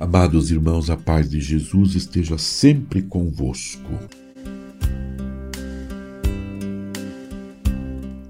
Amados irmãos, a paz de Jesus esteja sempre convosco.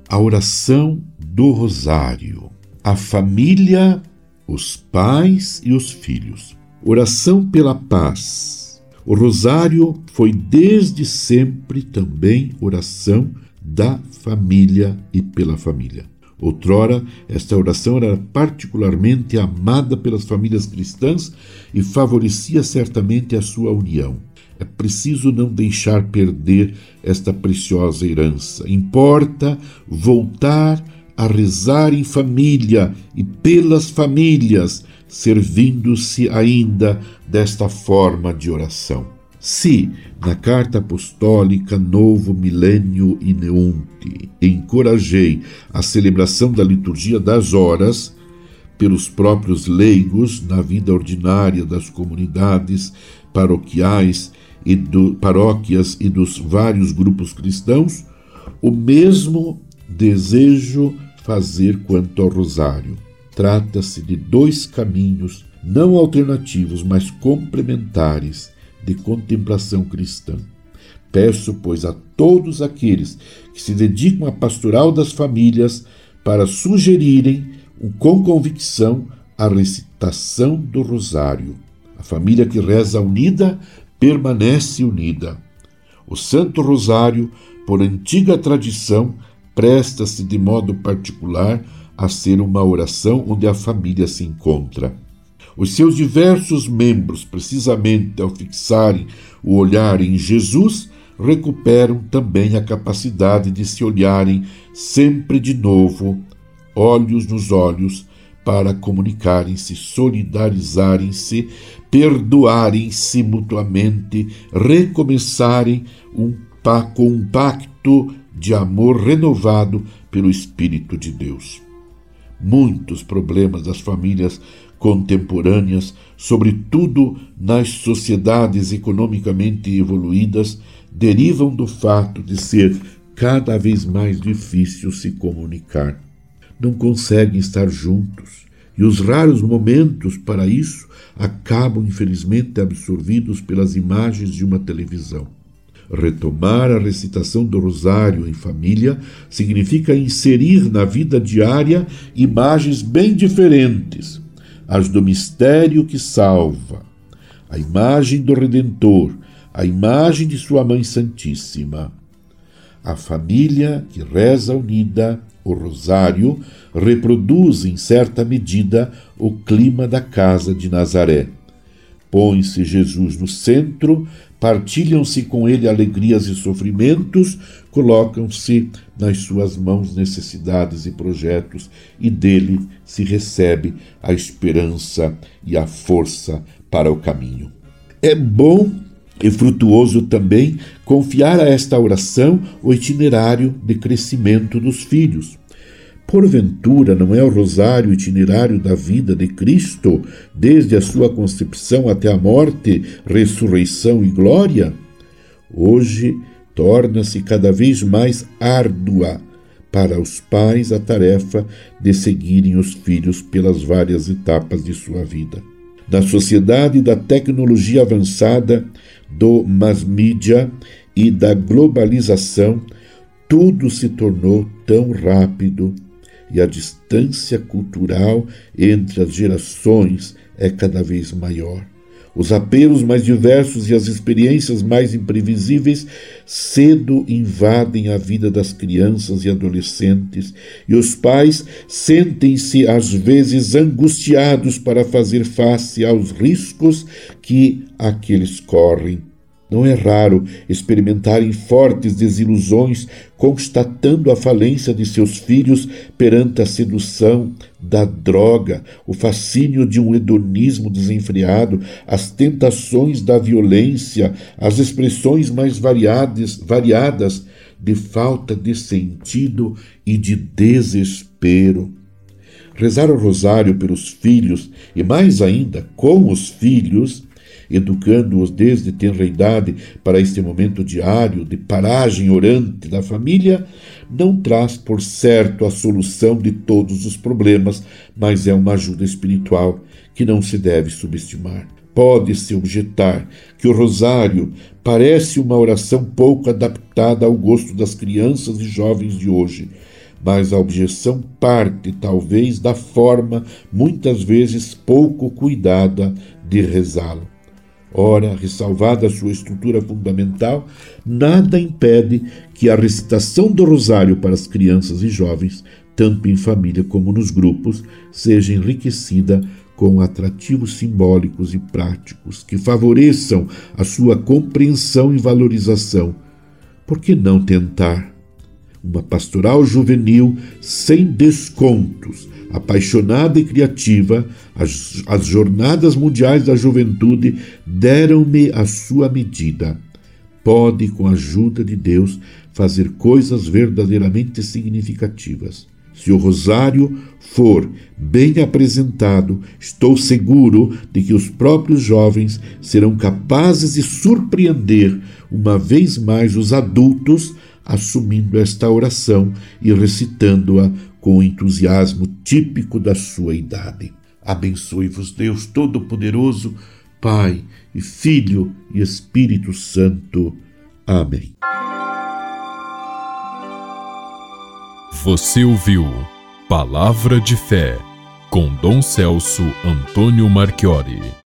A oração do Rosário. A família, os pais e os filhos. Oração pela paz. O Rosário foi desde sempre também oração da família e pela família. Outrora, esta oração era particularmente amada pelas famílias cristãs e favorecia certamente a sua união. É preciso não deixar perder esta preciosa herança. Importa voltar a rezar em família e pelas famílias, servindo-se ainda desta forma de oração. Se, na carta apostólica Novo Milênio Ineunte, encorajei a celebração da liturgia das horas pelos próprios leigos na vida ordinária das comunidades paroquiais e do, paróquias e dos vários grupos cristãos, o mesmo desejo fazer quanto ao rosário. Trata-se de dois caminhos não alternativos, mas complementares de contemplação cristã. Peço, pois, a todos aqueles que se dedicam à pastoral das famílias para sugerirem com convicção a recitação do Rosário. A família que reza unida permanece unida. O Santo Rosário, por antiga tradição, presta-se de modo particular a ser uma oração onde a família se encontra. Os seus diversos membros, precisamente ao fixarem o olhar em Jesus, recuperam também a capacidade de se olharem sempre de novo, olhos nos olhos, para comunicarem-se, solidarizarem-se, perdoarem-se mutuamente, recomeçarem um, com um pacto de amor renovado pelo Espírito de Deus. Muitos problemas das famílias contemporâneas, sobretudo nas sociedades economicamente evoluídas, derivam do fato de ser cada vez mais difícil se comunicar. Não conseguem estar juntos e os raros momentos para isso acabam, infelizmente, absorvidos pelas imagens de uma televisão. Retomar a recitação do Rosário em família significa inserir na vida diária imagens bem diferentes, as do mistério que salva, a imagem do Redentor, a imagem de Sua Mãe Santíssima. A família que reza unida o rosário reproduz, em certa medida, o clima da casa de Nazaré. Põe-se Jesus no centro, partilham-se com ele alegrias e sofrimentos, colocam-se nas suas mãos necessidades e projetos, e dele se recebe a esperança e a força para o caminho. É bom e frutuoso também confiar a esta oração o itinerário de crescimento dos filhos. Porventura, não é o rosário itinerário da vida de Cristo, desde a sua concepção até a morte, ressurreição e glória? Hoje torna-se cada vez mais árdua para os pais a tarefa de seguirem os filhos pelas várias etapas de sua vida. Na sociedade da tecnologia avançada, do mass media e da globalização, tudo se tornou tão rápido e a distância cultural entre as gerações é cada vez maior. Os apelos mais diversos e as experiências mais imprevisíveis cedo invadem a vida das crianças e adolescentes, e os pais sentem-se às vezes angustiados para fazer face aos riscos que aqueles correm não é raro experimentarem fortes desilusões, constatando a falência de seus filhos perante a sedução da droga, o fascínio de um hedonismo desenfreado, as tentações da violência, as expressões mais variadas, variadas de falta de sentido e de desespero. Rezar o rosário pelos filhos e, mais ainda, com os filhos educando-os desde tenra idade para este momento diário de paragem orante da família, não traz por certo a solução de todos os problemas, mas é uma ajuda espiritual que não se deve subestimar. Pode-se objetar que o rosário parece uma oração pouco adaptada ao gosto das crianças e jovens de hoje, mas a objeção parte talvez da forma, muitas vezes pouco cuidada, de rezá-lo. Ora, ressalvada a sua estrutura fundamental, nada impede que a recitação do rosário para as crianças e jovens, tanto em família como nos grupos, seja enriquecida com atrativos simbólicos e práticos que favoreçam a sua compreensão e valorização. Por que não tentar? Uma pastoral juvenil sem descontos, apaixonada e criativa, as, as Jornadas Mundiais da Juventude deram-me a sua medida. Pode, com a ajuda de Deus, fazer coisas verdadeiramente significativas. Se o rosário for bem apresentado, estou seguro de que os próprios jovens serão capazes de surpreender uma vez mais os adultos assumindo esta oração e recitando-a com entusiasmo típico da sua idade. Abençoe-vos, Deus Todo-Poderoso, Pai e Filho e Espírito Santo. Amém. Você ouviu Palavra de Fé com Dom Celso Antônio Marchiori.